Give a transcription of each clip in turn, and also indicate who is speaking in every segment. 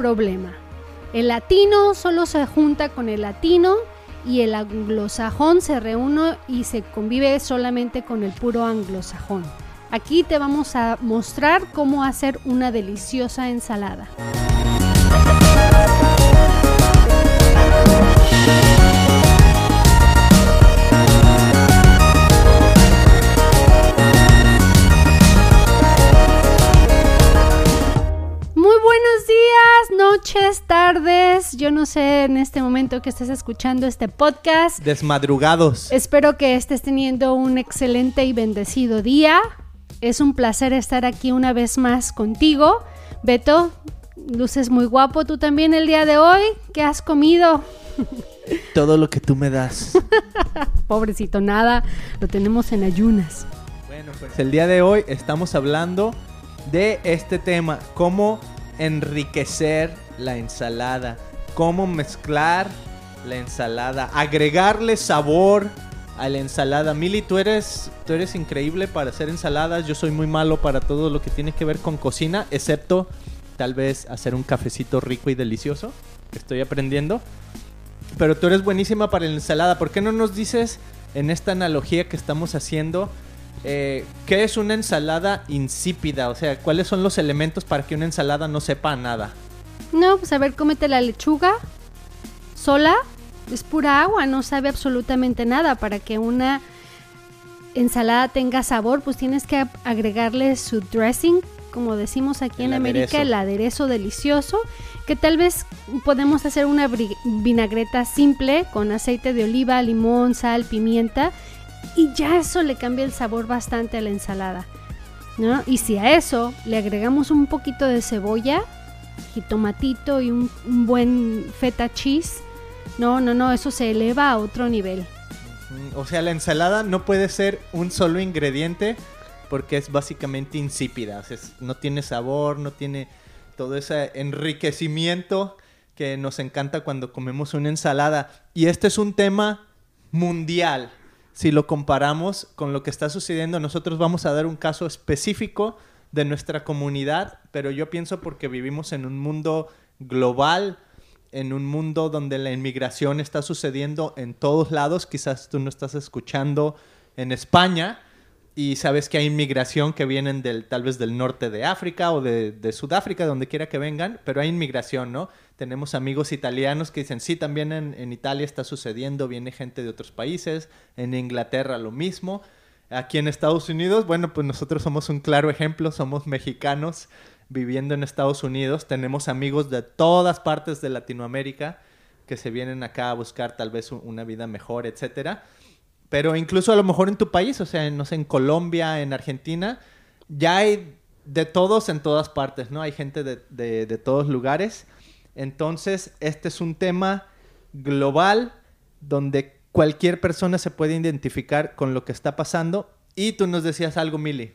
Speaker 1: problema. El latino solo se junta con el latino y el anglosajón se reúne y se convive solamente con el puro anglosajón. Aquí te vamos a mostrar cómo hacer una deliciosa ensalada. Noches, tardes. Yo no sé en este momento que estés escuchando este podcast.
Speaker 2: Desmadrugados.
Speaker 1: Espero que estés teniendo un excelente y bendecido día. Es un placer estar aquí una vez más contigo. Beto, luces muy guapo tú también el día de hoy. ¿Qué has comido?
Speaker 2: Todo lo que tú me das.
Speaker 1: Pobrecito, nada. Lo tenemos en ayunas.
Speaker 2: Bueno, pues el día de hoy estamos hablando de este tema, cómo enriquecer la ensalada, cómo mezclar la ensalada, agregarle sabor a la ensalada. Mili, tú eres, tú eres increíble para hacer ensaladas. Yo soy muy malo para todo lo que tiene que ver con cocina, excepto tal vez hacer un cafecito rico y delicioso. Estoy aprendiendo. Pero tú eres buenísima para la ensalada. ¿Por qué no nos dices en esta analogía que estamos haciendo eh, qué es una ensalada insípida? O sea, ¿cuáles son los elementos para que una ensalada no sepa nada?
Speaker 1: No, pues a ver, cómete la lechuga sola. Es pura agua, no sabe absolutamente nada. Para que una ensalada tenga sabor, pues tienes que agregarle su dressing, como decimos aquí
Speaker 2: El
Speaker 1: en América,
Speaker 2: aderezo.
Speaker 1: el aderezo delicioso, que tal vez podemos hacer una vinagreta simple con aceite de oliva, limón, sal, pimienta y ya eso le cambia el sabor bastante a la ensalada. ¿no? Y si a eso le agregamos un poquito de cebolla, jitomatito y un, buen feta cheese, no, no, no, eso se eleva a otro nivel.
Speaker 2: O sea, la ensalada no puede ser un solo ingrediente porque es básicamente insípida. No tiene sabor, no tiene todo ese enriquecimiento que nos encanta cuando comemos una ensalada. Y este es un tema mundial. Si lo comparamos con lo que está sucediendo, nosotros vamos a dar un caso específico de nuestra comunidad, pero yo pienso porque vivimos en un mundo global, en un mundo donde la inmigración está sucediendo en todos lados. Quizás tú no estás escuchando en España y sabes que hay inmigración que vienen del tal vez del norte de África o de, de Sudáfrica, donde quiera que vengan, pero hay inmigración, ¿no? Tenemos amigos italianos que dicen, sí, también en, en Italia está sucediendo, viene gente de otros países, en Inglaterra lo mismo. Aquí en Estados Unidos, bueno, pues nosotros somos un claro ejemplo, somos mexicanos viviendo en Estados Unidos, tenemos amigos de todas partes de Latinoamérica que se vienen acá a buscar tal vez un- una vida mejor, etcétera. Pero incluso a lo mejor en tu país, o sea, en, no sé, en Colombia, en Argentina, ya hay de todos en todas partes, ¿no? Hay gente de, de- todos lugares. Entonces, este es un tema global donde cualquier persona se puede identificar con lo que está pasando. Y tú nos decías algo, Mili.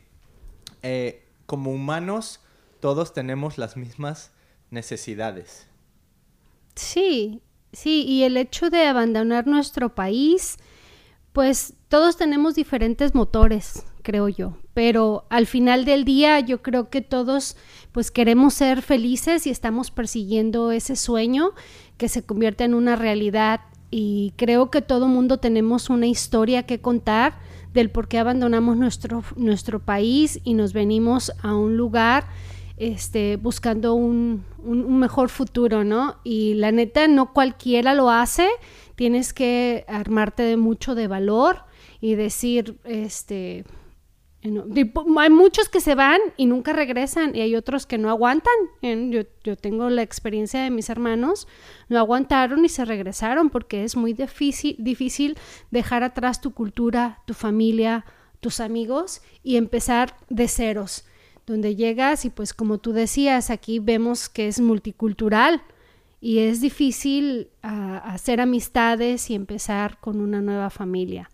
Speaker 2: Eh, como humanos, todos tenemos las mismas necesidades.
Speaker 1: Sí, sí, y el hecho de abandonar nuestro país, pues todos tenemos diferentes motores, creo yo, pero al final del día yo creo que todos pues queremos ser felices y estamos persiguiendo ese sueño que se convierte en una realidad y creo que todo mundo tenemos una historia que contar del por qué abandonamos nuestro, nuestro país y nos venimos a un lugar este, buscando un, un- un mejor futuro, ¿no? Y la neta, no cualquiera lo hace, tienes que armarte de mucho de valor y decir, este, tipo, hay muchos que se van y nunca regresan y hay otros que no aguantan. Yo, yo tengo la experiencia de mis hermanos, no aguantaron y se regresaron porque es muy difícil, difícil dejar atrás tu cultura, tu familia, tus amigos y empezar de ceros donde llegas y pues como tú decías, aquí vemos que es multicultural y es difícil ah, hacer amistades y empezar con una nueva familia.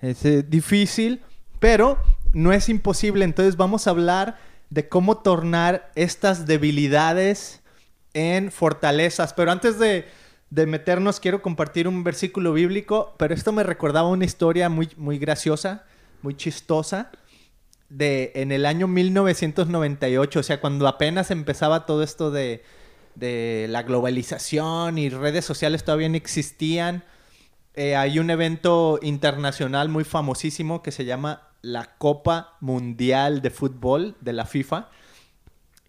Speaker 2: Es eh, difícil, pero no es imposible. Entonces vamos a hablar de cómo tornar estas debilidades en fortalezas. Pero antes de, de meternos, quiero compartir un versículo bíblico, pero esto me recordaba una historia muy, muy graciosa, muy chistosa. de en el año 1998, o sea, cuando apenas empezaba todo esto de, de la globalización y redes sociales todavía no existían. Eh, hay un evento internacional muy famosísimo que se llama la Copa Mundial de Fútbol de la FIFA.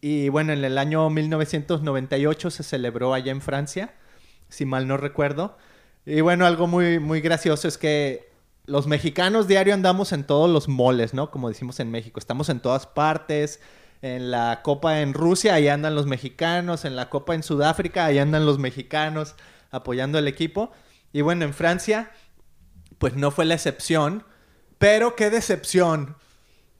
Speaker 2: Y bueno, en el año 1998 se celebró allá en Francia, si mal no recuerdo. Y bueno, algo muy, muy gracioso es que los mexicanos diario andamos en todos los moles, ¿no? Como decimos en México, estamos en todas partes. En la Copa en Rusia, ahí andan los mexicanos. En la Copa en Sudáfrica, ahí andan los mexicanos apoyando al equipo. Y bueno, en Francia, pues no fue la excepción. Pero qué decepción.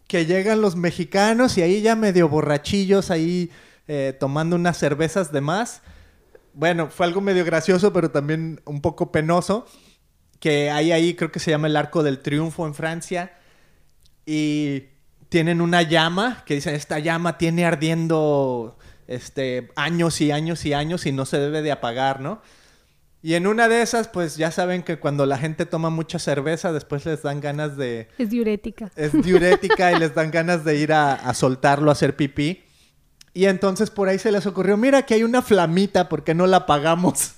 Speaker 2: Que llegan los mexicanos y ahí ya medio borrachillos, ahí eh, tomando unas cervezas de más. Bueno, fue algo medio gracioso, pero también un poco penoso. Que hay ahí, creo que se llama el Arco del Triunfo en Francia. Y tienen una llama que dicen, esta llama tiene ardiendo este, años y años y años y no se debe de apagar, ¿no? Y en una de esas, pues ya saben que cuando la gente toma mucha cerveza, después les dan ganas de...
Speaker 1: Es diurética.
Speaker 2: Es diurética y les dan ganas de ir a, a, soltarlo, a hacer pipí. Y entonces por ahí se les ocurrió, mira que hay una flamita, ¿por qué no la apagamos?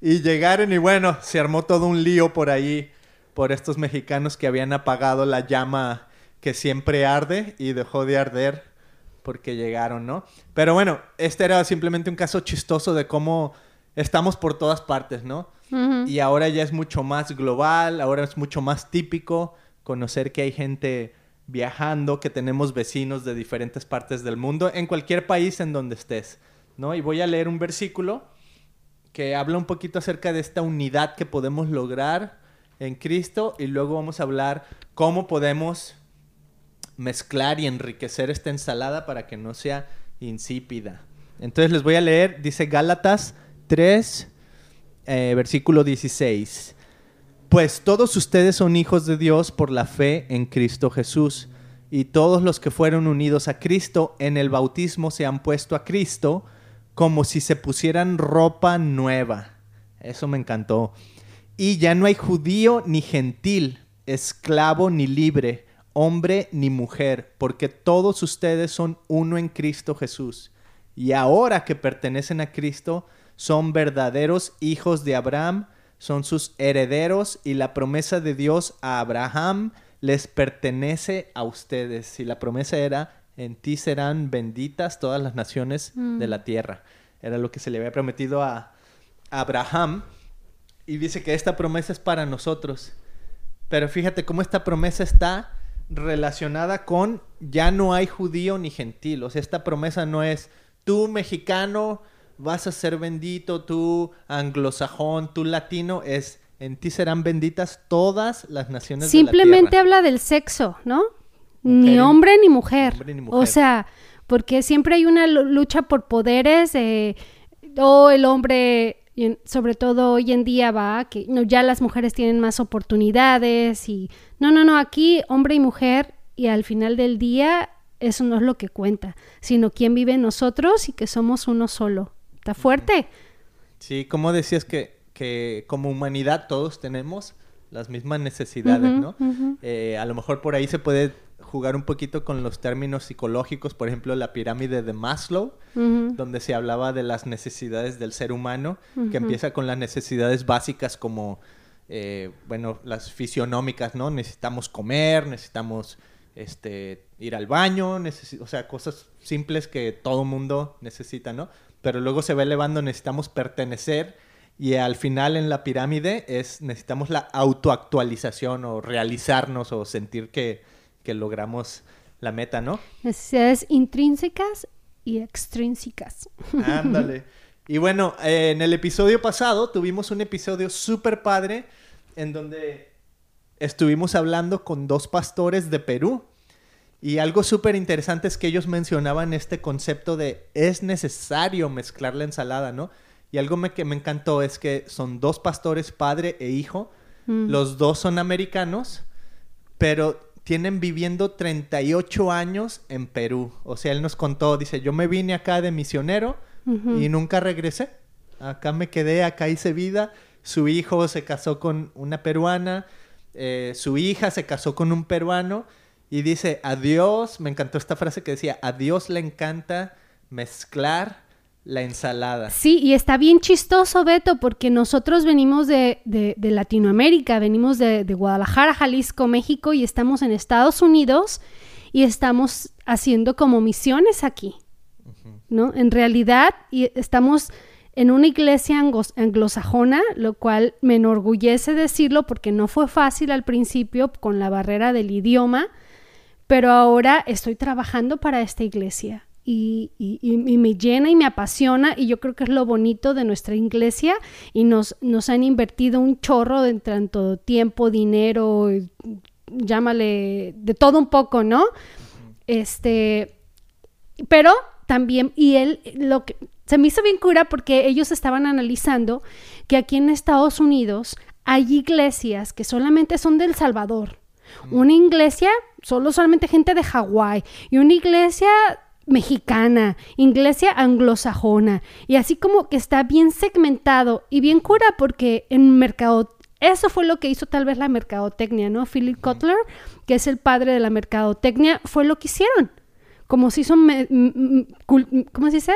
Speaker 2: y llegaron y bueno, se armó todo un lío por ahí, por estos mexicanos que habían apagado la llama que siempre arde y dejó de arder porque llegaron, ¿no? Pero bueno, este era simplemente un caso chistoso de cómo estamos por todas partes, ¿no? Y ahora ya es mucho más global, ahora es mucho más típico conocer que hay gente viajando, que tenemos vecinos de diferentes partes del mundo, en cualquier país en donde estés, ¿no? Y voy a leer un versículo que habla un poquito acerca de esta unidad que podemos lograr en Cristo y luego vamos a hablar cómo podemos mezclar y enriquecer esta ensalada para que no sea insípida. Entonces les voy a leer, dice Gálatas 3, eh, versículo 16. Pues todos ustedes son hijos de Dios por la fe en Cristo Jesús, y todos los que fueron unidos a Cristo en el bautismo se han puesto a Cristo como si se pusieran ropa nueva. Eso me encantó. Y ya no hay judío ni gentil, esclavo ni libre hombre ni mujer, porque todos ustedes son uno en Cristo Jesús. Y ahora que pertenecen a Cristo, son verdaderos hijos de Abraham, son sus herederos y la promesa de Dios a Abraham les pertenece a ustedes. Y la promesa era, en ti serán benditas todas las naciones de mm. la tierra. Era lo que se le había prometido a Abraham. Y dice que esta promesa es para nosotros. Pero fíjate cómo esta promesa está relacionada con ya no hay judío ni gentil. O sea, esta promesa no es tú mexicano vas a ser bendito, tú anglosajón, tú latino, es en ti serán benditas todas las naciones
Speaker 1: Simplemente
Speaker 2: de la
Speaker 1: habla del sexo, ¿no? ni, hombre, ni mujer. O sea, porque siempre hay una lucha por poderes, eh, o el hombre sobre todo hoy en día va que no, ya las mujeres tienen más oportunidades y no, no, no, aquí hombre y mujer y al final del día eso no es lo que cuenta, sino quién vive en nosotros y que somos uno solo. ¿Está fuerte?
Speaker 2: Sí, como decías que, que como humanidad todos tenemos las mismas necesidades, ¿no? Eh, a lo mejor por ahí se puede jugar un poquito con los términos psicológicos, por ejemplo, la pirámide de Maslow, donde se hablaba de las necesidades del ser humano, que empieza con las necesidades básicas como, eh, bueno, las fisionómicas, ¿no? Necesitamos comer, necesitamos este, ir al baño, o sea, cosas simples que todo mundo necesita, ¿no? Pero luego se va elevando, necesitamos pertenecer y al final en la pirámide es necesitamos la autoactualización o realizarnos o sentir que que logramos la meta, ¿no?
Speaker 1: Necesidades intrínsecas y extrínsecas.
Speaker 2: Ándale. Y bueno, eh, en el episodio pasado tuvimos un episodio súper padre en donde estuvimos hablando con dos pastores de Perú. Y algo súper interesante es que ellos mencionaban este concepto de es necesario mezclar la ensalada, ¿no? Y algo que me encantó es que son dos pastores, padre e hijo. Mm. Los dos son americanos, pero tienen viviendo 38 años en Perú. O sea, él nos contó, dice, yo me vine acá de misionero y nunca regresé. Acá me quedé, acá hice vida. Su hijo se casó con una peruana, eh, su hija se casó con un peruano Y dice, a Dios, me encantó esta frase que decía, a Dios le encanta mezclar la ensalada.
Speaker 1: Sí, y está bien chistoso, Beto, porque nosotros venimos de, de, de Latinoamérica, venimos de, de, Guadalajara, Jalisco, México, y estamos en Estados Unidos y estamos haciendo como misiones aquí, ¿no? En realidad, y estamos en una iglesia anglosajona, lo cual me enorgullece decirlo porque no fue fácil al principio con la barrera del idioma, pero ahora estoy trabajando para esta iglesia y, me llena y me apasiona y yo creo que es lo bonito de nuestra iglesia y nos, nos han invertido un chorro de tanto tiempo, dinero, llámale de todo un poco, ¿no? Este, pero también, y él, lo que se me hizo bien cura porque ellos estaban analizando que aquí en Estados Unidos hay iglesias que solamente son del Salvador. Una iglesia, solo solamente gente de Hawái. Y una iglesia mexicana, iglesia anglosajona, y así como que está bien segmentado y bien cura porque en mercado eso fue lo que hizo tal vez la mercadotecnia, ¿no? Philip Kotler, que es el padre de la mercadotecnia, fue lo que hicieron. Como se hizo, ¿cómo se dice?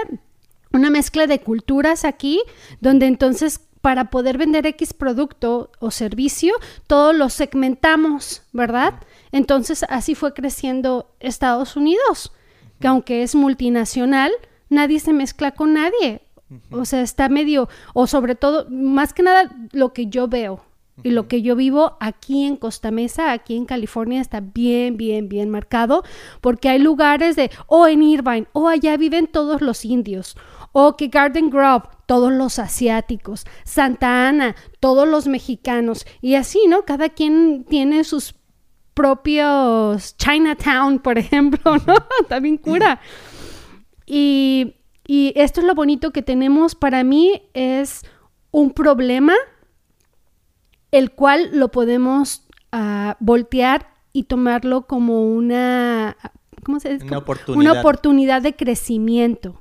Speaker 1: Una mezcla de culturas aquí, donde entonces para poder vender X producto o servicio, todo lo segmentamos, ¿verdad? Entonces así fue creciendo Estados Unidos que aunque es multinacional, nadie se mezcla con nadie. O sea, está medio, o sobre todo, más que nada, lo que yo veo y lo que yo vivo aquí en Costa Mesa, aquí en California, está bien, bien, bien marcado, porque hay lugares de, o en Irvine, o allá viven todos los indios, o que Garden Grove, todos los asiáticos, Santa Ana, todos los mexicanos, y así, ¿no? Cada quien tiene sus propios Chinatown, por ejemplo, ¿no? También cura. Y, y esto es lo bonito que tenemos. Para mí es un problema el cual lo podemos uh, voltear y tomarlo como una, ¿cómo se dice?
Speaker 2: Una oportunidad.
Speaker 1: Una oportunidad de crecimiento.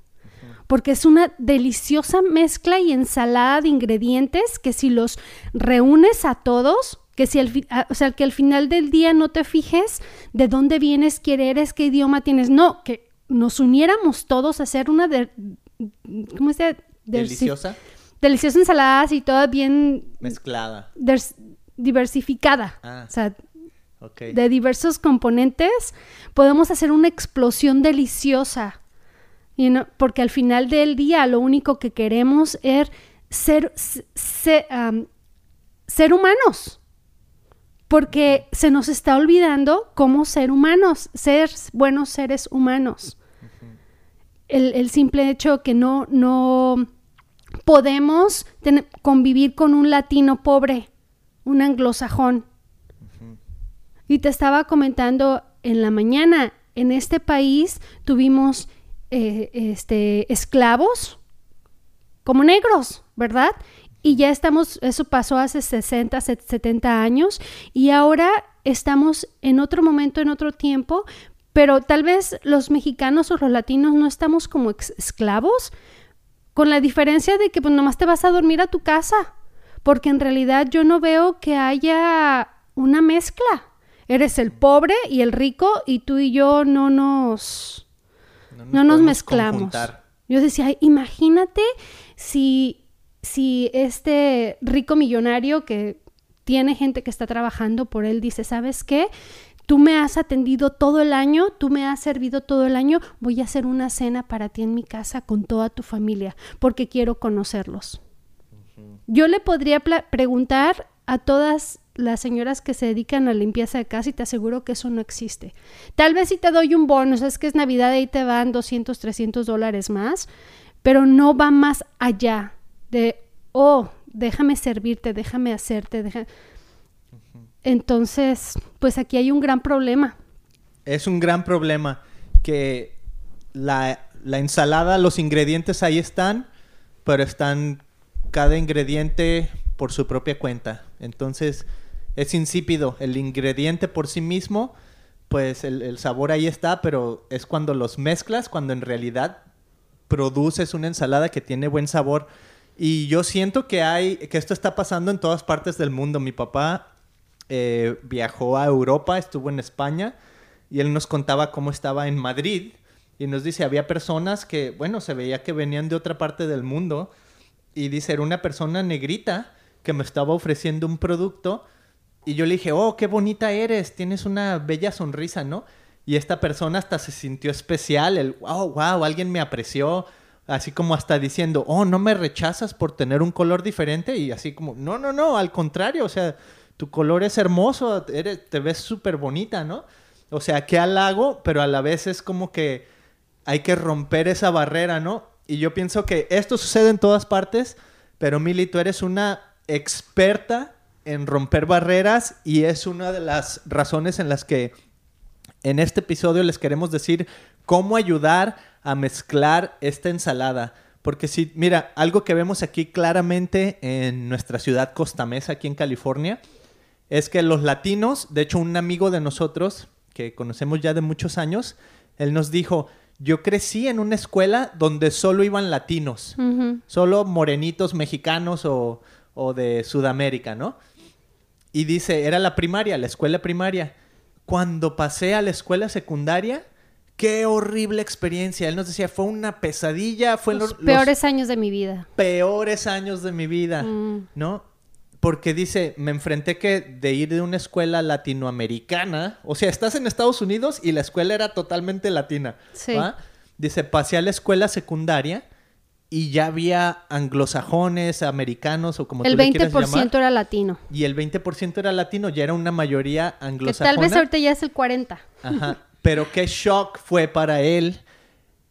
Speaker 1: Porque es una deliciosa mezcla y ensalada de ingredientes que si los reúnes a todos, que si al, o sea, que al final del día no te fijes de dónde vienes, quién eres, qué idioma tienes, no, que nos uniéramos todos a hacer una de, ¿cómo se?
Speaker 2: Deliciosa.
Speaker 1: Deliciosa ensalada y toda bien
Speaker 2: mezclada.
Speaker 1: diversificada.
Speaker 2: Ah,
Speaker 1: o sea,
Speaker 2: okay.
Speaker 1: de diversos componentes, podemos hacer una explosión deliciosa. You know? Porque al final del día lo único que queremos es ser, ser, um, ser humanos porque se nos está olvidando cómo ser humanos, ser buenos seres humanos. el, el, simple hecho que no, no podemos tener, convivir con un latino pobre, un anglosajón. Y te estaba comentando en la mañana, en este país tuvimos eh, este, esclavos como negros, ¿verdad? Y ya estamos, eso pasó hace 60, 70 años y ahora estamos en otro momento, en otro tiempo, pero tal vez los mexicanos o los latinos no estamos como esclavos, con la diferencia de que pues nomás te vas a dormir a tu casa, porque en realidad yo no veo que haya una mezcla. Eres el pobre y el rico y tú y yo no nos, no nos, no nos mezclamos.
Speaker 2: Conjuntar.
Speaker 1: Yo decía, imagínate si si este rico millonario que tiene gente que está trabajando por él dice, ¿sabes qué? Tú me has atendido todo el año, tú me has servido todo el año, voy a hacer una cena para ti en mi casa con toda tu familia, porque quiero conocerlos. Uh -huh. Yo le podría preguntar a todas las señoras que se dedican a limpieza de casa y te aseguro que eso no existe. Tal vez si te doy un bono, es que es Navidad y ahí te van 200, 300 dólares más, pero no va más allá de, oh, déjame servirte, déjame hacerte. Uh -huh. Entonces, pues aquí hay un gran problema.
Speaker 2: Es un gran problema que la, la, ensalada, los ingredientes ahí están, pero están cada ingrediente por su propia cuenta. Entonces, es insípido. El ingrediente por sí mismo, pues el, el sabor ahí está, pero es cuando los mezclas, cuando en realidad produces una ensalada que tiene buen sabor. Y yo siento que hay, que esto está pasando en todas partes del mundo. Mi papá eh, viajó a Europa, estuvo en España y él nos contaba cómo estaba en Madrid y nos dice, había personas que, bueno, se veía que venían de otra parte del mundo y dice, era una persona negrita que me estaba ofreciendo un producto y yo le dije, oh, qué bonita eres, tienes una bella sonrisa, ¿no? Y esta persona hasta se sintió especial, el, wow, wow, alguien me apreció, así como hasta diciendo, oh, no me rechazas por tener un color diferente y así como, no, no, no, al contrario, o sea, tu color es hermoso, eres, te ves súper bonita, ¿no? O sea, qué halago, pero a la vez es como que hay que romper esa barrera, ¿no? Y yo pienso que esto sucede en todas partes, pero Mili, tú eres una experta en romper barreras y es una de las razones en las que en este episodio les queremos decir cómo ayudar a mezclar esta ensalada. Porque si, mira, algo que vemos aquí claramente en nuestra ciudad Costa Mesa, aquí en California, es que los latinos, de hecho un amigo de nosotros, que conocemos ya de muchos años, él nos dijo, yo crecí en una escuela donde solo iban latinos, solo morenitos mexicanos o, o, de Sudamérica, ¿no? Y dice, era la primaria, la escuela primaria. Cuando pasé a la escuela secundaria, qué horrible experiencia. Él nos decía, fue una pesadilla, fue
Speaker 1: los, peores años de mi vida.
Speaker 2: Peores años de mi vida, mm. ¿no? porque dice, me enfrenté que de ir de una escuela latinoamericana, o sea, estás en Estados Unidos y la escuela era totalmente latina. Sí. Dice, pasé a la escuela secundaria y ya había anglosajones, americanos o como
Speaker 1: el
Speaker 2: tú le quieras llamar.
Speaker 1: El 20% era latino.
Speaker 2: Y el 20% era latino, ya era una mayoría anglosajona.
Speaker 1: Que tal vez ahorita ya es el 40.
Speaker 2: Ajá. Pero qué shock fue para él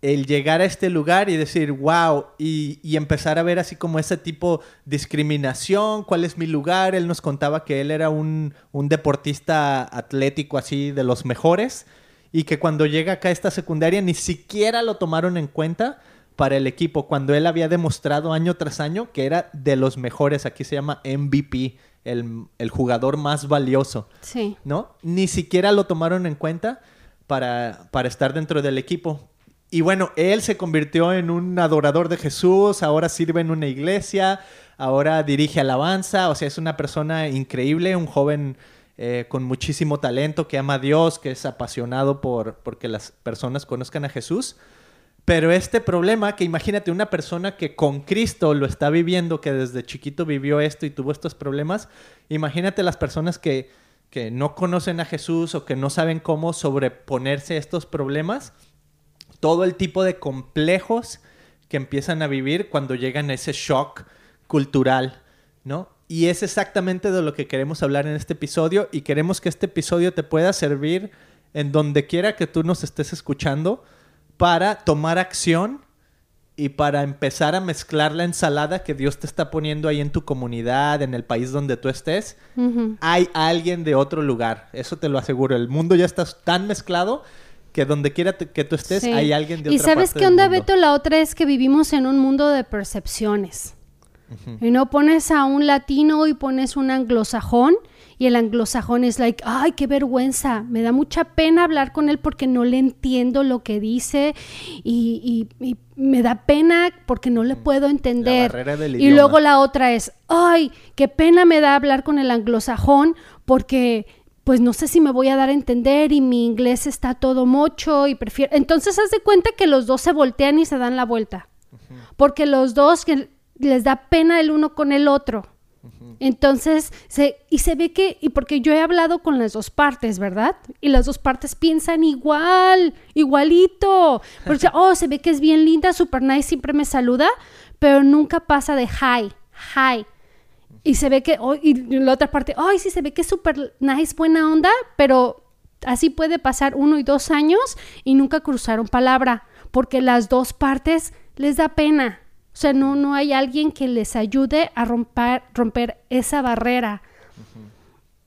Speaker 2: el llegar a este lugar y decir, wow, y, empezar a ver así como ese tipo de discriminación, cuál es mi lugar. Él nos contaba que él era un, deportista atlético así de los mejores y que cuando llega acá a esta secundaria ni siquiera lo tomaron en cuenta para el equipo, cuando él había demostrado año tras año que era de los mejores, aquí se llama MVP, el, el jugador más valioso.
Speaker 1: Sí.
Speaker 2: ¿No? Ni siquiera lo tomaron en cuenta para, para estar dentro del equipo y bueno, él se convirtió en un adorador de Jesús, ahora sirve en una iglesia, ahora dirige alabanza, o sea, es una persona increíble, un joven eh, con muchísimo talento que ama a Dios, que es apasionado por porque las personas conozcan a Jesús. Pero este problema, que imagínate una persona que con Cristo lo está viviendo, que desde chiquito vivió esto y tuvo estos problemas, imagínate las personas que, que no conocen a Jesús o que no saben cómo sobreponerse a estos problemas todo el tipo de complejos que empiezan a vivir cuando llegan a ese shock cultural, ¿no? Y es exactamente de lo que queremos hablar en este episodio y queremos que este episodio te pueda servir en donde quiera que tú nos estés escuchando para tomar acción y para empezar a mezclar la ensalada que Dios te está poniendo ahí en tu comunidad, en el país donde tú estés. Hay alguien de otro lugar, eso te lo aseguro. El mundo ya está tan mezclado que donde quiera que tú estés hay alguien de
Speaker 1: otra ¿Y sabes qué onda, Beto? La otra es que vivimos en un mundo de percepciones. Y no pones a un latino y pones un anglosajón y el anglosajón es like, ay, qué vergüenza, me da mucha pena hablar con él porque no le entiendo lo que dice y, me da pena porque no le puedo entender. y luego la otra es, ay, qué pena me da hablar con el anglosajón porque pues no sé si me voy a dar a entender y mi inglés está todo mocho y prefiero... Entonces haz de cuenta que los dos se voltean y se dan la vuelta. Porque los dos que les da pena el uno con el otro. Entonces, se, y se ve que, y porque yo he hablado con las dos partes, ¿verdad? Y las dos partes piensan igual, igualito. Porque, oh, se ve que es bien linda, super nice, siempre me saluda, pero nunca pasa de hi, hi. Y se ve que, oh, y la otra parte, ay, sí, se ve que es súper nice, buena onda, pero así puede pasar uno y dos años y nunca cruzaron palabra, porque las dos partes les da pena. O sea, no, no hay alguien que les ayude a romper, romper esa barrera.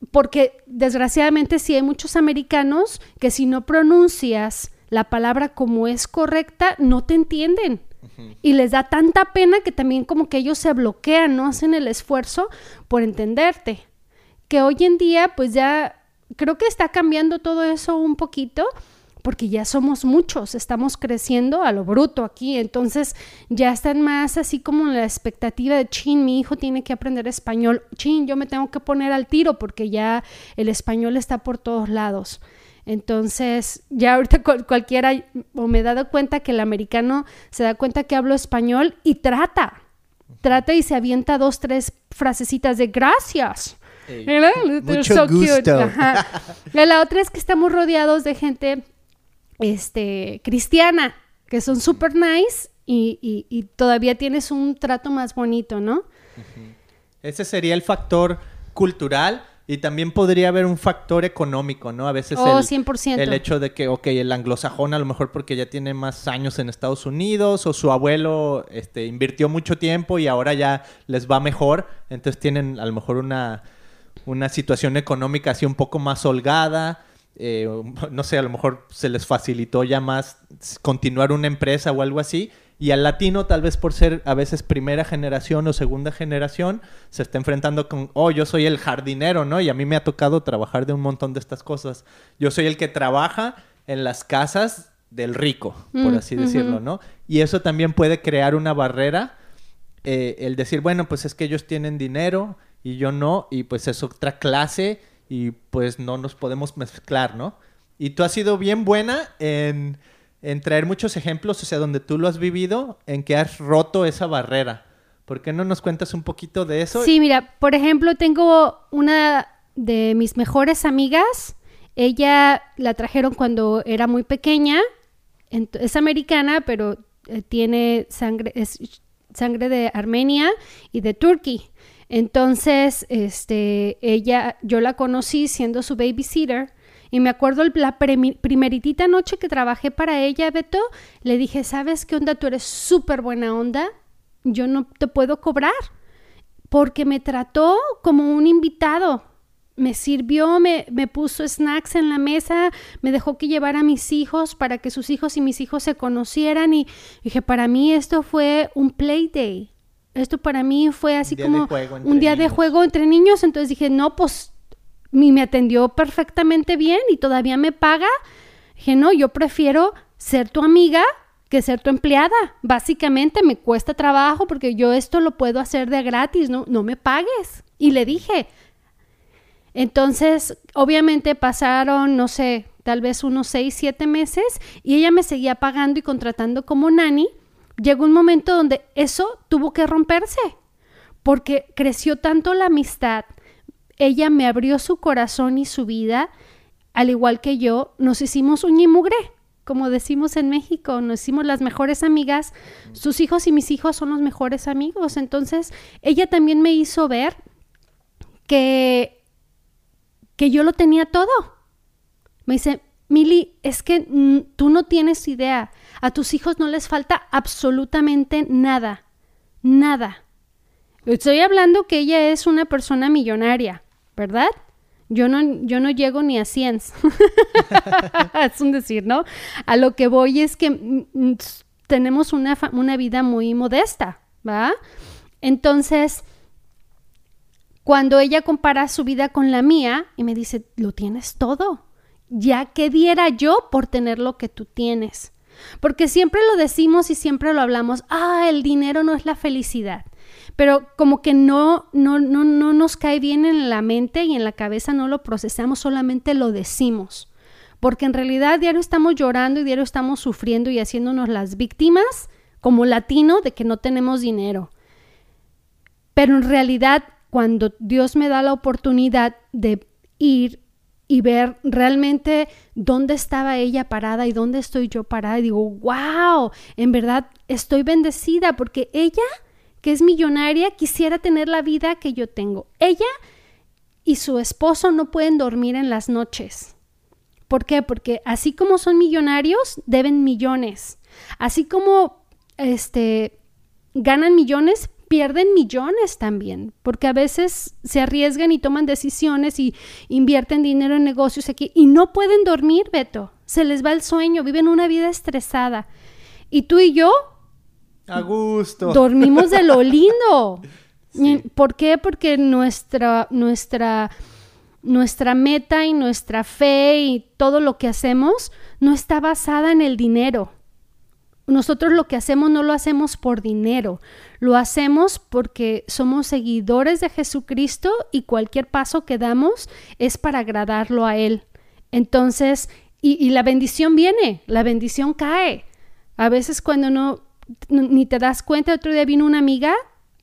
Speaker 1: Porque desgraciadamente sí hay muchos americanos que si no pronuncias la palabra como es correcta, no te entienden. Y les da tanta pena que también como que ellos se bloquean, no hacen el esfuerzo por entenderte. Que hoy en día pues ya creo que está cambiando todo eso un poquito porque ya somos muchos, estamos creciendo a lo bruto aquí, entonces ya están más así como la expectativa de, chin, mi hijo tiene que aprender español, chin, yo me tengo que poner al tiro porque ya el español está por todos lados. Entonces, ya ahorita cualquiera, o me he dado cuenta que el americano se da cuenta que hablo español y trata, trata y se avienta dos, tres frasecitas de gracias.
Speaker 2: Mucho gusto.
Speaker 1: La otra es que estamos rodeados de gente este, cristiana, que son super nice y, todavía tienes un trato más bonito, ¿no?
Speaker 2: Ese sería el factor cultural y también podría haber un factor económico, ¿no? A veces
Speaker 1: oh,
Speaker 2: el,
Speaker 1: 100%.
Speaker 2: el hecho de que, ok, el anglosajón a lo mejor porque ya tiene más años en Estados Unidos o su abuelo este, invirtió mucho tiempo y ahora ya les va mejor, entonces tienen a lo mejor una, una situación económica así un poco más holgada. Eh, no sé, a lo mejor se les facilitó ya más continuar una empresa o algo así. Y al latino, tal vez por ser a veces primera generación o segunda generación, se está enfrentando con, oh, yo soy el jardinero, ¿no? Y a mí me ha tocado trabajar de un montón de estas cosas. Yo soy el que trabaja en las casas del rico, por mm, así decirlo, ¿no? Y eso también puede crear una barrera, eh, el decir, bueno, pues es que ellos tienen dinero y yo no, y pues es otra clase y pues no nos podemos mezclar, ¿no? Y tú has sido bien buena en traer muchos ejemplos, o sea, donde tú lo has vivido, en que has roto esa barrera. ¿Por qué no nos cuentas un poquito de eso?
Speaker 1: Sí, mira, por ejemplo, tengo una de mis mejores amigas. Ella la trajeron cuando era muy pequeña. Es americana, pero eh, tiene sangre, es sangre de Armenia y de Turquía. Entonces, este, ella, yo la conocí siendo su babysitter y me acuerdo la primeritita noche que trabajé para ella, Beto, le dije, ¿sabes qué onda? Tú eres súper buena onda. Yo no te puedo cobrar porque me trató como un invitado. Me sirvió, me, me puso snacks en la mesa, me dejó que llevara a mis hijos para que sus hijos y mis hijos se conocieran y dije, para mí esto fue un play day. Esto para mí fue así como un día de juego entre niños. Entonces dije, no, pues me atendió perfectamente bien y todavía me paga. Dije, no, yo prefiero ser tu amiga que ser tu empleada. Básicamente me cuesta trabajo porque yo esto lo puedo hacer de gratis, no, no me pagues. Y le dije. Entonces, obviamente pasaron, no sé, tal vez unos seis, siete meses y ella me seguía pagando y contratando como nani. Llegó un momento donde eso tuvo que romperse porque creció tanto la amistad, ella me abrió su corazón y su vida, al igual que yo, nos hicimos un mugre, como decimos en México, nos hicimos las mejores amigas, sus hijos y mis hijos son los mejores amigos. Entonces, ella también me hizo ver que, que yo lo tenía todo. Me dice, Mili, es que tú no tienes idea, a tus hijos no les falta absolutamente nada, nada. Estoy hablando que ella es una persona millonaria. ¿verdad? Yo no, yo no llego ni a 100. es un decir, ¿no? A lo que voy es que mm, mm, tenemos una, una vida muy modesta, ¿va? Entonces, cuando ella compara su vida con la mía y me dice, lo tienes todo, ya que diera yo por tener lo que tú tienes. Porque siempre lo decimos y siempre lo hablamos, ah, el dinero no es la felicidad pero como que no, no, no, no nos cae bien en la mente y en la cabeza no lo procesamos, solamente lo decimos. Porque en realidad diario estamos llorando y diario estamos sufriendo y haciéndonos las víctimas como latino de que no tenemos dinero. Pero en realidad cuando Dios me da la oportunidad de ir y ver realmente dónde estaba ella parada y dónde estoy yo parada, digo, wow, en verdad estoy bendecida porque ella que es millonaria, quisiera tener la vida que yo tengo. Ella y su esposo no pueden dormir en las noches. ¿Por qué? Porque así como son millonarios, deben millones. Así como este ganan millones, pierden millones también, porque a veces se arriesgan y toman decisiones y invierten dinero en negocios aquí y no pueden dormir, Beto. Se les va el sueño, viven una vida estresada. Y tú y yo
Speaker 2: a gusto.
Speaker 1: Dormimos de lo lindo. ¿Por qué? Porque nuestra, nuestra, nuestra meta y nuestra fe y todo lo que hacemos no está basada en el dinero. Nosotros lo que hacemos no lo hacemos por dinero, lo hacemos porque somos seguidores de Jesucristo y cualquier paso que damos es para agradarlo a Él. Entonces, y, la bendición viene, la bendición cae. A veces cuando no, ni te das cuenta, otro día vino una amiga,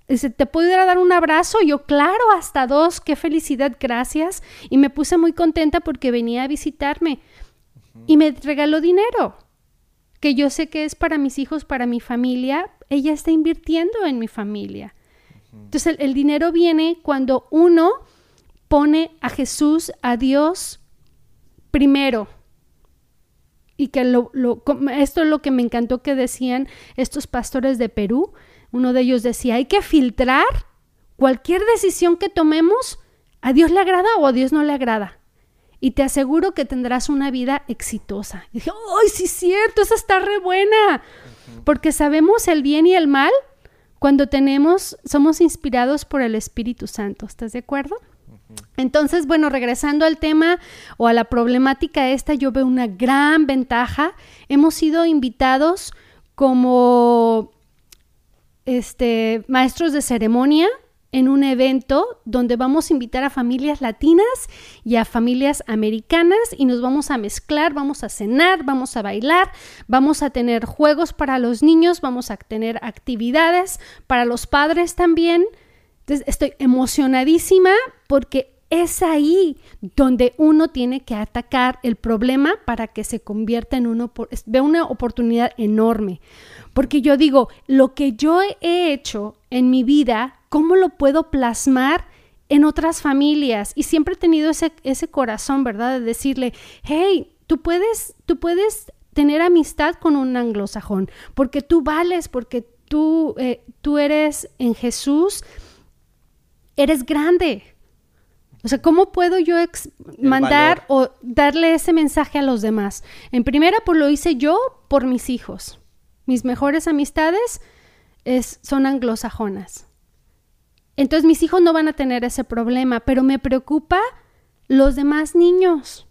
Speaker 1: dice, ¿te puedo ir a dar un abrazo? Yo, claro, hasta dos, qué felicidad, gracias. Y me puse muy contenta porque venía a visitarme y me regaló dinero, que yo sé que es para mis hijos, para mi familia. Ella está invirtiendo en mi familia. Entonces el dinero viene cuando uno pone a Jesús, a Dios, primero. Y que lo, esto es lo que me encantó que decían estos pastores de Perú. Uno de ellos decía, hay que filtrar cualquier decisión que tomemos, ¿a Dios le agrada o a Dios no le agrada? Y te aseguro que tendrás una vida exitosa. Y dije, ¡ay, sí es cierto! Esa está re buena. Porque sabemos el bien y el mal cuando tenemos, somos inspirados por el Espíritu Santo. ¿Estás de acuerdo? Entonces, bueno, regresando al tema o a la problemática esta, yo veo una gran ventaja. Hemos sido invitados como este, maestros de ceremonia en un evento donde vamos a invitar a familias latinas y a familias americanas y nos vamos a mezclar, vamos a cenar, vamos a bailar, vamos a tener juegos para los niños, vamos a tener actividades para los padres también. Entonces, estoy emocionadísima porque es ahí donde uno tiene que atacar el problema para que se convierta en uno, ve una oportunidad enorme. Porque yo digo, lo que yo he hecho en mi vida, ¿cómo lo puedo plasmar en otras familias? Y siempre he tenido ese, ese corazón, ¿verdad? De decirle, hey, tú puedes, tú puedes tener amistad con un anglosajón, porque tú vales, porque tú, eh, tú eres en Jesús eres grande. O sea, ¿cómo puedo yo mandar o darle ese mensaje a los demás? En primera, pues lo hice yo por mis hijos. Mis mejores amistades es, son anglosajonas. Entonces mis hijos no van a tener ese problema, pero me preocupa los demás niños.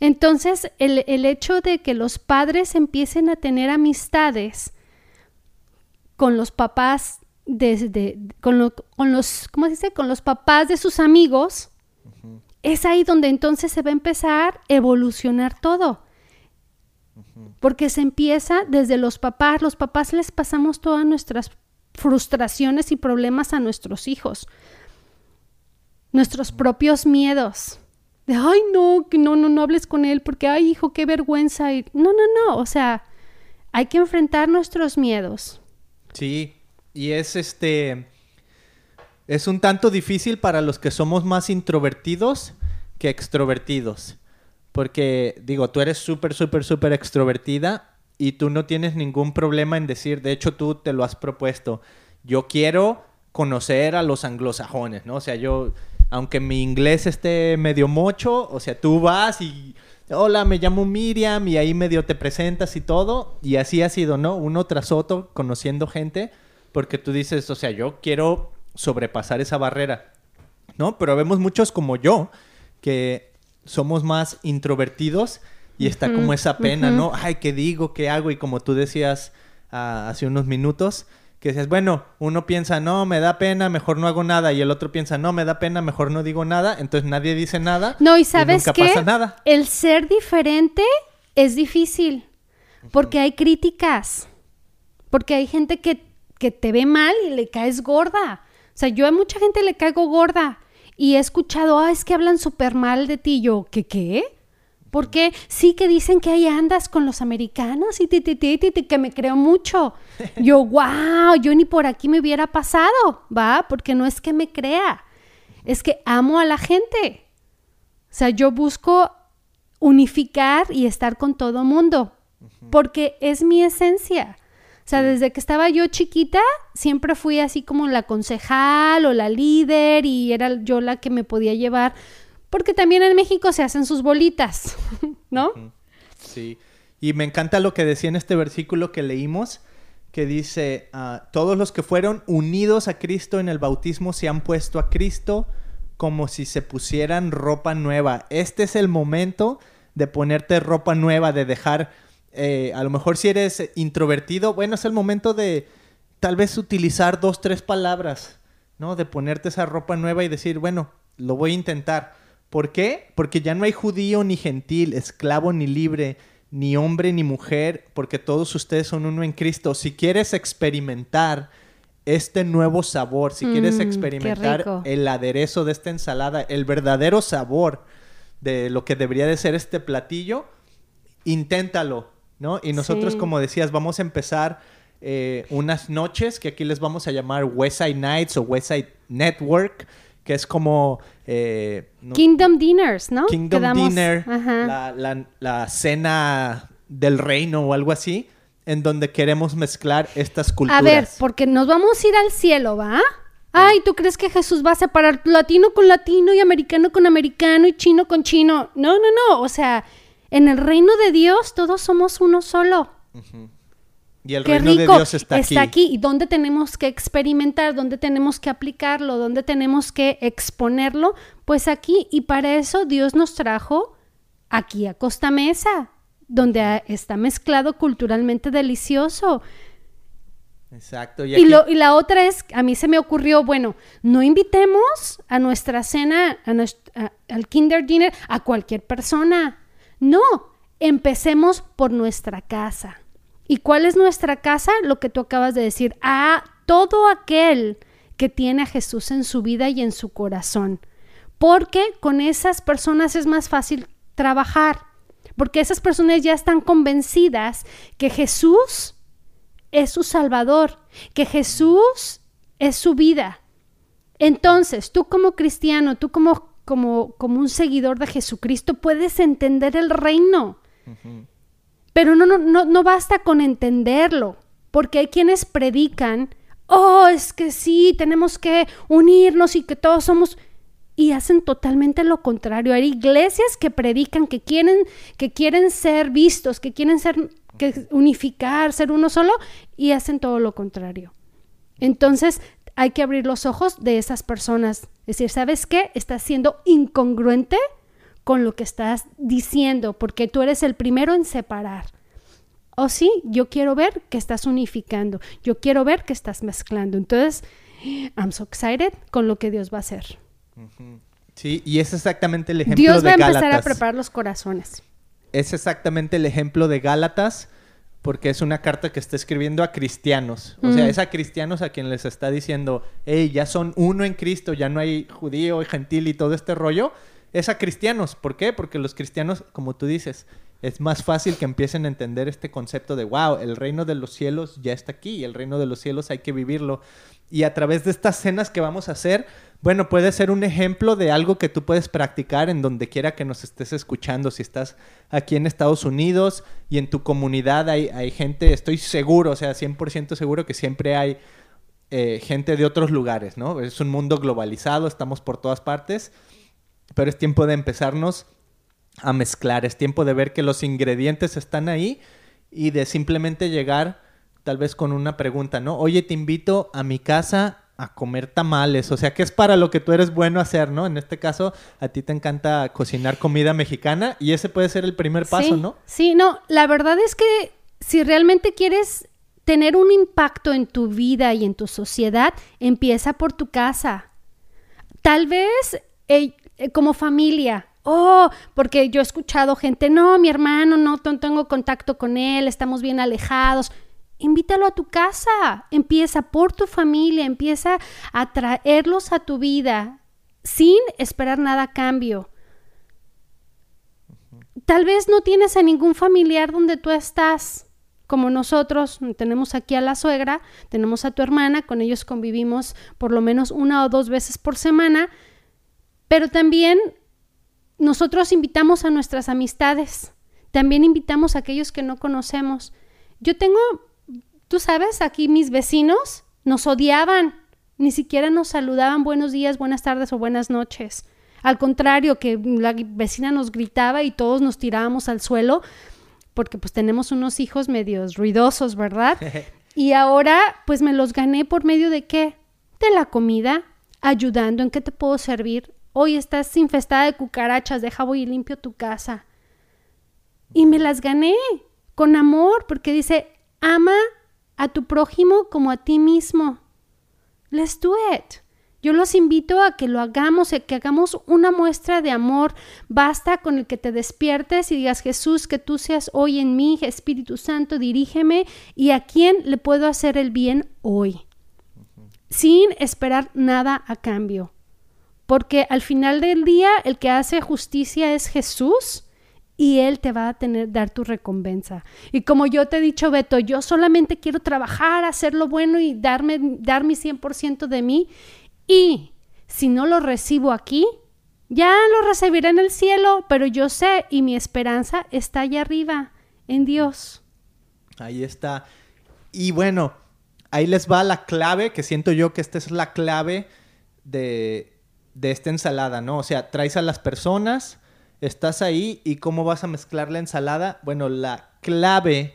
Speaker 1: Entonces, el, el hecho de que los padres empiecen a tener amistades con los papás desde con, con, los, ¿cómo se dice? Con los papás de sus amigos, es ahí donde entonces se va a empezar a evolucionar todo. Porque se empieza desde los papás, los papás les pasamos todas nuestras frustraciones y problemas a nuestros hijos, nuestros propios miedos. De, ay, no, que no, no, no hables con él porque, ay, hijo, qué vergüenza. Y, no, no, no, o sea, hay que enfrentar nuestros miedos.
Speaker 2: Sí, y es este. Es un tanto difícil para los que somos más introvertidos que extrovertidos. Porque, digo, tú eres súper, súper, súper extrovertida y tú no tienes ningún problema en decir, de hecho tú te lo has propuesto, yo quiero conocer a los anglosajones, ¿no? O sea, yo, aunque mi inglés esté medio mocho, o sea, tú vas y, hola, me llamo Miriam y ahí medio te presentas y todo, y así ha sido, ¿no? Uno tras otro, conociendo gente porque tú dices, o sea, yo quiero sobrepasar esa barrera, ¿no? Pero vemos muchos como yo, que somos más introvertidos y está como esa pena, ¿no? Ay, ¿qué digo? ¿Qué hago? Y como tú decías ah, hace unos minutos, que dices, bueno, uno piensa, no, me da pena, mejor no hago nada, y el otro piensa, no, me da pena, mejor no digo nada, entonces nadie dice nada.
Speaker 1: No, y sabes que pasa nada. El ser diferente es difícil, porque hay críticas, porque hay gente que que te ve mal y le caes gorda. O sea, yo a mucha gente le caigo gorda y he escuchado, ah, es que hablan súper mal de ti. Yo, ¿qué qué? Porque sí que dicen que ahí andas con los americanos y ti, ti, ti, ti, que me creo mucho. Yo, wow, yo ni por aquí me hubiera pasado, ¿va? Porque no es que me crea, es que amo a la gente. O sea, yo busco unificar y estar con todo mundo, porque es mi esencia. O sea, desde que estaba yo chiquita, siempre fui así como la concejal o la líder y era yo la que me podía llevar, porque también en México se hacen sus bolitas, ¿no?
Speaker 2: Sí. Y me encanta lo que decía en este versículo que leímos, que dice, ah, todos los que fueron unidos a Cristo en el bautismo se han puesto a Cristo como si se pusieran ropa nueva. Este es el momento de ponerte ropa nueva, de dejar eh, a lo mejor si eres introvertido, bueno, es el momento de tal vez utilizar dos, tres palabras, ¿no? De ponerte esa ropa nueva y decir, bueno, lo voy a intentar. ¿Por qué? Porque ya no hay judío ni gentil, esclavo ni libre, ni hombre ni mujer, porque todos ustedes son uno en Cristo. Si quieres experimentar este nuevo sabor, si quieres
Speaker 1: Mm,
Speaker 2: experimentar el aderezo de esta ensalada, el verdadero sabor de lo que debería de ser este platillo, inténtalo, ¿no? Y nosotros,
Speaker 1: Sí.
Speaker 2: como decías, vamos a empezar eh, unas noches que aquí les vamos a llamar West Side Nights o West Side Network, que es como... eh, no-
Speaker 1: Kingdom Dinners, ¿no?
Speaker 2: Kingdom Dinner, la, la- la cena del reino o algo así, en donde queremos mezclar estas culturas.
Speaker 1: A ver, porque nos vamos a ir al cielo, ¿va? Ay, ¿tú crees que Jesús va a separar latino con latino y americano con americano y chino con chino? No, no, no. O sea, en el reino de Dios todos somos uno solo.
Speaker 2: Y el
Speaker 1: Qué
Speaker 2: reino
Speaker 1: rico.
Speaker 2: de Dios está, aquí.
Speaker 1: ¿Y dónde tenemos que experimentar? ¿Dónde tenemos que aplicarlo? ¿Dónde tenemos que exponerlo? Pues aquí. Y para eso Dios nos trajo aquí a Costa Mesa, donde está mezclado culturalmente delicioso.
Speaker 2: Exacto. Y
Speaker 1: lo- y la otra es, a mí se me ocurrió, bueno, no invitemos a nuestra cena, a nues- a- al Kinder Dinner, a cualquier persona. No, empecemos por nuestra casa. ¿Y cuál es nuestra casa? Lo que tú acabas de decir, a todo aquel que tiene a Jesús en su vida y en su corazón. Porque con esas personas es más fácil trabajar. Porque esas personas ya están convencidas que Jesús es su Salvador, que Jesús es su vida. Entonces, tú como cristiano, tú como, como, como un seguidor de Jesucristo, puedes entender el reino. Pero no, no, no, no basta con entenderlo, porque hay quienes predican, oh, es que sí, tenemos que unirnos y que todos somos... Y hacen totalmente lo contrario. Hay iglesias que predican, que quieren, que quieren ser vistos, que quieren ser, que unificar, ser uno solo, y hacen todo lo contrario. Entonces, hay que abrir los ojos de esas personas. Es decir, ¿sabes qué? Estás siendo incongruente con lo que estás diciendo, porque tú eres el primero en separar. O sí, yo quiero ver que estás unificando, yo quiero ver que estás mezclando. Entonces, I'm so excited con lo que Dios va a hacer.
Speaker 2: Sí, y es exactamente el ejemplo
Speaker 1: Dios
Speaker 2: de
Speaker 1: va a empezar
Speaker 2: Gálatas.
Speaker 1: a preparar los corazones.
Speaker 2: Es exactamente el ejemplo de Gálatas, porque es una carta que está escribiendo a cristianos. O sea,
Speaker 1: Mm.
Speaker 2: es a cristianos a quien les está diciendo, hey, ya son uno en Cristo, ya no hay judío y gentil y todo este rollo. Es a cristianos. ¿Por qué? Porque los cristianos, como tú dices, es más fácil que empiecen a entender este concepto de, wow, el reino de los cielos ya está aquí, el reino de los cielos hay que vivirlo. Y a través de estas cenas que vamos a hacer, bueno, puede ser un ejemplo de algo que tú puedes practicar en donde quiera que nos estés escuchando. Si estás aquí en Estados Unidos y en tu comunidad hay, hay gente, estoy seguro, o sea, 100% seguro que siempre hay eh, gente de otros lugares, ¿no? Es un mundo globalizado, estamos por todas partes, pero es tiempo de empezarnos a mezclar, es tiempo de ver que los ingredientes están ahí y de simplemente llegar tal vez con una pregunta, ¿no? Oye, te invito a mi casa a comer tamales, o sea, que es para lo que tú eres bueno hacer, ¿no? En este caso, a ti te encanta cocinar comida mexicana y ese puede ser el primer paso,
Speaker 1: sí,
Speaker 2: ¿no?
Speaker 1: Sí, no, la verdad es que si realmente quieres tener un impacto en tu vida y en tu sociedad, empieza por tu casa. Tal vez eh, eh, como familia. Oh, porque yo he escuchado gente, no, mi hermano, no, no tengo contacto con él, estamos bien alejados. Invítalo a tu casa, empieza por tu familia, empieza a traerlos a tu vida sin esperar nada a cambio. Tal vez no tienes a ningún familiar donde tú estás, como nosotros, tenemos aquí a la suegra, tenemos a tu hermana, con ellos convivimos por lo menos una o dos veces por semana, pero también nosotros invitamos a nuestras amistades, también invitamos a aquellos que no conocemos. Yo tengo, tú sabes, aquí mis vecinos nos odiaban, ni siquiera nos saludaban buenos días, buenas tardes o buenas noches. Al contrario, que la vecina nos gritaba y todos nos tirábamos al suelo porque pues tenemos unos hijos medios ruidosos, ¿verdad? Y ahora pues me los gané por medio de qué? De la comida, ayudando, ¿en qué te puedo servir? Hoy estás infestada de cucarachas, deja voy y limpio tu casa. Y me las gané con amor, porque dice, ama a tu prójimo como a ti mismo. Let's do it. Yo los invito a que lo hagamos, a que hagamos una muestra de amor. Basta con el que te despiertes y digas, Jesús, que tú seas hoy en mí, Espíritu Santo, dirígeme y a quién le puedo hacer el bien hoy, sin esperar nada a cambio. Porque al final del día el que hace justicia es Jesús y Él te va a tener, dar tu recompensa. Y como yo te he dicho, Beto, yo solamente quiero trabajar, hacer lo bueno y darme, dar mi 100% de mí y si no lo recibo aquí, ya lo recibiré en el cielo, pero yo sé y mi esperanza está allá arriba, en Dios.
Speaker 2: Ahí está. Y bueno, ahí les va la clave, que siento yo que esta es la clave de, de esta ensalada, ¿no? O sea, traes a las personas, estás ahí y cómo vas a mezclar la ensalada. Bueno, la clave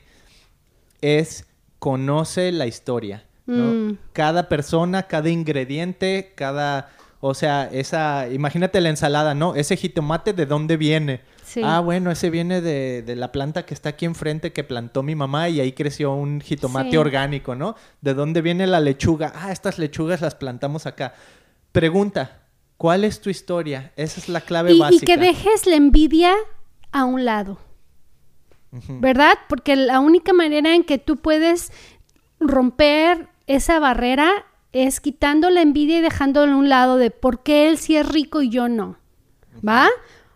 Speaker 2: es conoce la historia. Mm. Cada persona, cada ingrediente, cada... O sea, esa... Imagínate la ensalada, ¿no? Ese jitomate, ¿de dónde viene? Ah, bueno, ese viene de, la planta que está aquí enfrente que plantó mi mamá y ahí creció un jitomate orgánico, ¿no? ¿De dónde viene la lechuga? Ah, estas lechugas las plantamos acá. Pregunta, ¿cuál es tu historia? Esa es la clave básica.
Speaker 1: Y que dejes la envidia a un lado. ¿Verdad? Porque la única manera en que tú puedes romper esa barrera es quitando la envidia y dejándolo a un lado de por qué él sí es rico y yo no. ¿Va?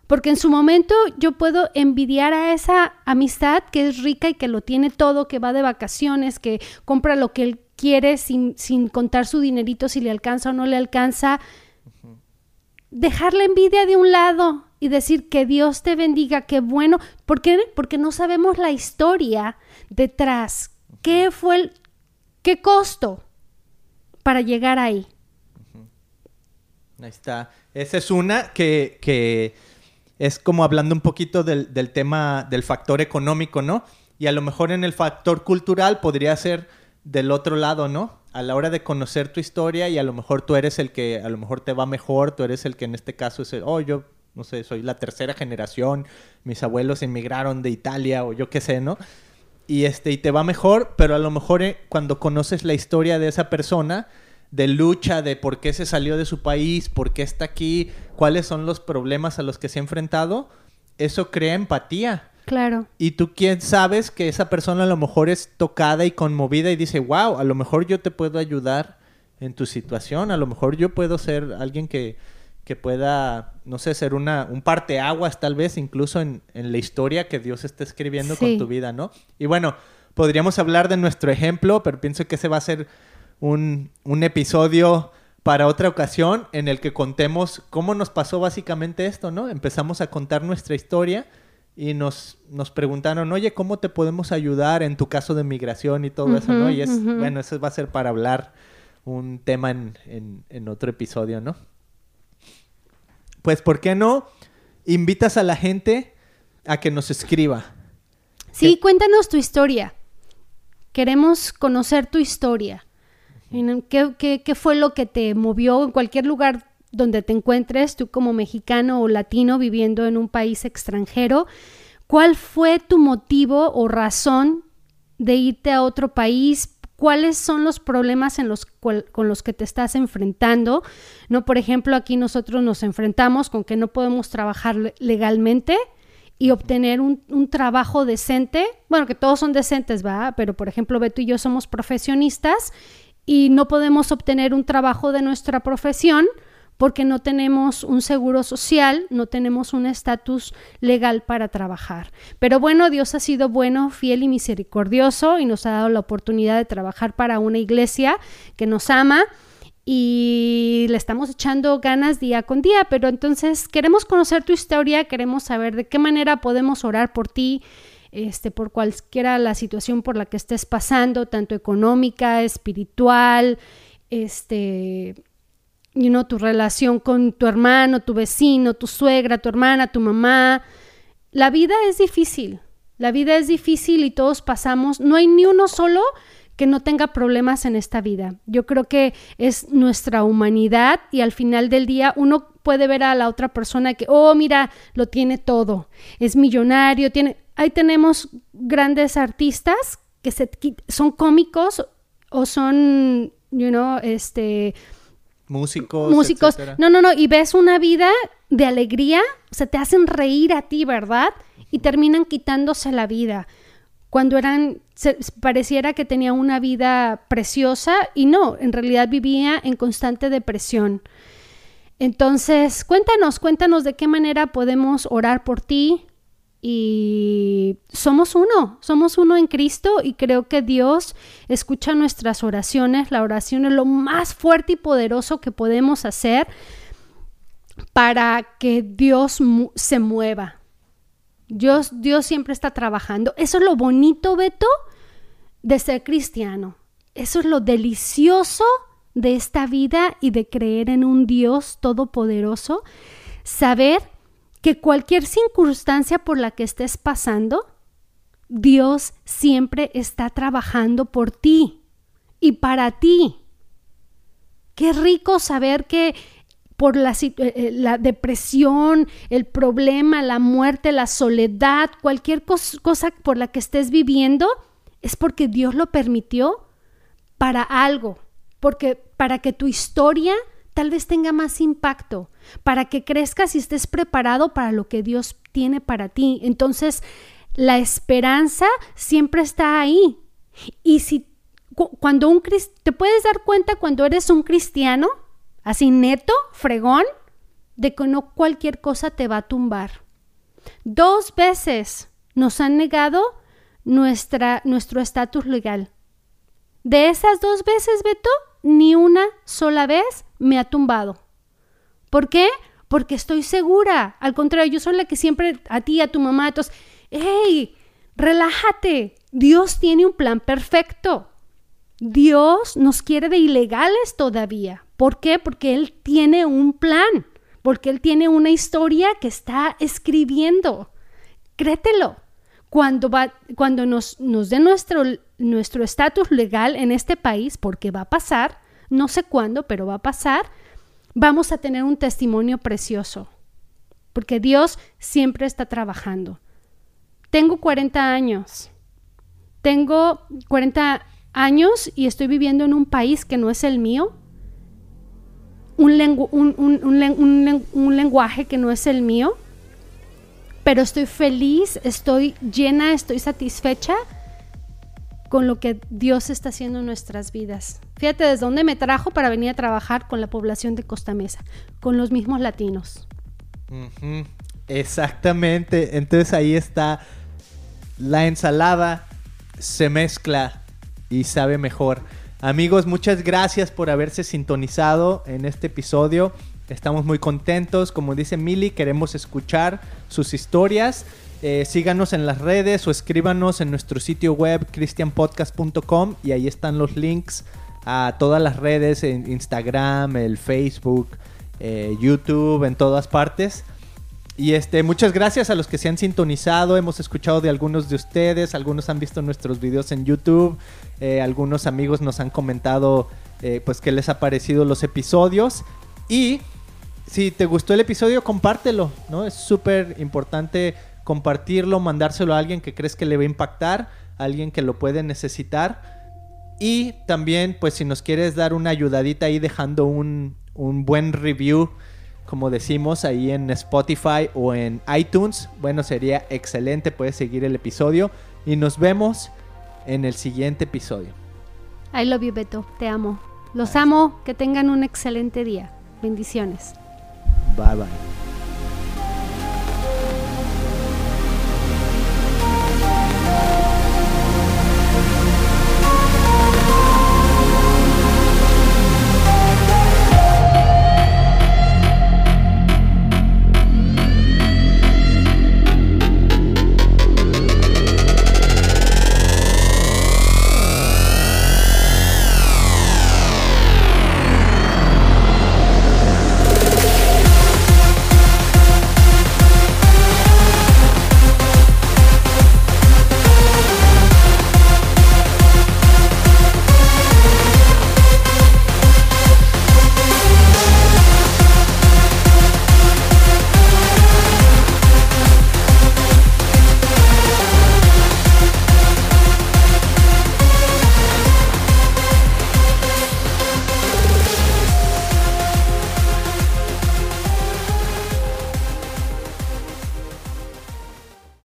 Speaker 1: Porque en su momento yo puedo envidiar a esa amistad que es rica y que lo tiene todo, que va de vacaciones, que compra lo que él quiere sin, sin contar su dinerito si le alcanza o no le alcanza. Dejar la envidia de un lado y decir que Dios te bendiga, qué bueno. ¿Por qué? Porque no sabemos la historia detrás. ¿Qué fue el, ¿Qué costo para llegar ahí?
Speaker 2: Ahí está. Esa es una que, es como hablando un poquito del, del, tema del factor económico, ¿no? Y a lo mejor en el factor cultural podría ser del otro lado, ¿no? A la hora de conocer tu historia y a lo mejor tú eres el que a lo mejor te va mejor, tú eres el que en este caso es el, oh, yo no sé, soy la tercera generación, mis abuelos emigraron de Italia o yo qué sé, ¿no? y este y te va mejor, pero a lo mejor eh, cuando conoces la historia de esa persona, de lucha, de por qué se salió de su país, por qué está aquí, cuáles son los problemas a los que se ha enfrentado, eso crea empatía.
Speaker 1: Claro.
Speaker 2: Y tú quién sabes que esa persona a lo mejor es tocada y conmovida y dice, wow, a lo mejor yo te puedo ayudar en tu situación, a lo mejor yo puedo ser alguien que, que pueda, no sé, ser una, un parteaguas tal vez incluso en, la historia que Dios está escribiendo con tu vida, ¿no? Y bueno, podríamos hablar de nuestro ejemplo, pero pienso que ese va a ser un, un episodio para otra ocasión en el que contemos cómo nos pasó básicamente esto, ¿no? Empezamos a contar nuestra historia y nos, nos preguntaron, oye, ¿cómo te podemos ayudar en tu caso de migración y todo eso, ¿no? Y es, bueno, eso va a ser para hablar un tema en, en, en otro episodio, ¿no? pues ¿por qué no invitas a la gente a que nos escriba?
Speaker 1: Sí, cuéntanos tu historia. Queremos conocer tu historia. ¿Qué, qué, fue lo que te movió en cualquier lugar donde te encuentres, tú como mexicano o latino viviendo en un país extranjero? ¿Cuál fue tu motivo o razón de irte a otro país? cuáles son los problemas con los que te estás enfrentando. No, por ejemplo, aquí nosotros nos enfrentamos con que no podemos trabajar legalmente y obtener un, un, trabajo decente. Bueno, que todos son decentes, ¿va? Pero, por ejemplo, Beto y yo somos profesionistas y no podemos obtener un trabajo de nuestra profesión porque no tenemos un seguro social, no tenemos un estatus legal para trabajar. Pero bueno, Dios ha sido bueno, fiel y misericordioso y nos ha dado la oportunidad de trabajar para una iglesia que nos ama y le estamos echando ganas día con día, pero entonces queremos conocer tu historia, queremos saber de qué manera podemos orar por ti, este, por cualquiera la situación por la que estés pasando, tanto económica, espiritual, este, you know, tu relación con tu hermano, tu vecino, tu suegra, tu hermana, tu mamá. La vida es difícil, la vida es difícil y todos pasamos, no hay ni uno solo que no tenga problemas en esta vida. Yo creo que es nuestra humanidad y al final del día uno puede ver a la otra persona que, oh, mira, lo tiene todo, es millonario, tiene... Ahí tenemos grandes artistas que se, son cómicos o son, you know, este,
Speaker 2: músicos.
Speaker 1: músicos.
Speaker 2: etcétera.
Speaker 1: No, no, no. Y ves una vida de alegría, o sea, te hacen reír a ti, ¿verdad? Y terminan quitándose la vida. Cuando eran, se- pareciera que tenía una vida preciosa y no, en realidad vivía en constante depresión. Entonces, cuéntanos, cuéntanos de qué manera podemos orar por ti. Y somos uno, somos uno en Cristo y creo que Dios escucha nuestras oraciones. La oración es lo más fuerte y poderoso que podemos hacer para que Dios se mueva. Dios, Dios siempre está trabajando. Eso es lo bonito, Beto, de ser cristiano. Eso es lo delicioso de esta vida y de creer en un Dios todopoderoso. Saber que cualquier circunstancia por la que estés pasando, Dios siempre está trabajando por ti y para ti. Qué rico saber que por la, eh, eh, depresión, el problema, la muerte, la soledad, cualquier cos- cosa por la que estés viviendo, es porque Dios lo permitió para algo, porque para que tu historia tal vez tenga más impacto, para que crezcas y estés preparado para lo que Dios tiene para ti. Entonces, la esperanza siempre está ahí. Y si cu- cuando un te puedes dar cuenta cuando eres un cristiano, así neto, fregón, de que no cualquier cosa te va a tumbar. Dos veces nos han negado nuestra, nuestro estatus legal. De esas dos veces, Beto, ni una sola vez me ha tumbado. ¿Por qué? Porque estoy segura. Al contrario, yo soy la que siempre a ti, a tu mamá, a todos, ¡hey! Relájate. Dios tiene un plan perfecto. Dios nos quiere de ilegales todavía. ¿Por qué? Porque Él tiene un plan. Porque Él tiene una historia que está escribiendo. Créetelo. Cuando, va, cuando nos, nos dé nuestro nuestro estatus legal en este país, porque va a pasar, no sé cuándo, pero va a pasar, vamos a tener un testimonio precioso. Porque Dios siempre está trabajando. Tengo 40 años. Tengo 40 años y estoy viviendo en un país que no es el mío. Un, lengu un, un, un, un, len un lenguaje que no es el mío. Pero estoy feliz, estoy llena, estoy satisfecha con lo que Dios está haciendo en nuestras vidas. Fíjate desde dónde me trajo para venir a trabajar con la población de Costa Mesa, con los mismos latinos.
Speaker 2: Exactamente. Entonces ahí está la ensalada, se mezcla y sabe mejor. Amigos, muchas gracias por haberse sintonizado en este episodio. Estamos muy contentos. Como dice Mili, queremos escuchar sus historias. Eh, síganos en las redes o escríbanos en nuestro sitio web christianpodcast.com y ahí están los links a todas las redes, en Instagram, el Facebook, eh, YouTube, en todas partes. Y este, muchas gracias a los que se han sintonizado. Hemos escuchado de algunos de ustedes. Algunos han visto nuestros videos en YouTube. eh, algunos amigos nos han comentado pues qué les ha parecido los episodios. Y si te gustó el episodio, compártelo, ¿no? Es súper importante compartirlo, mandárselo a alguien que crees que le va a impactar, a alguien que lo puede necesitar. Y también, pues si nos quieres dar una ayudadita ahí dejando un, un buen review, como decimos ahí en Spotify o en iTunes, bueno, sería excelente, puedes seguir el episodio y nos vemos en el siguiente episodio.
Speaker 1: I love you, Beto. Te amo. Los amo. Que tengan un excelente día. Bendiciones.
Speaker 2: Bye bye.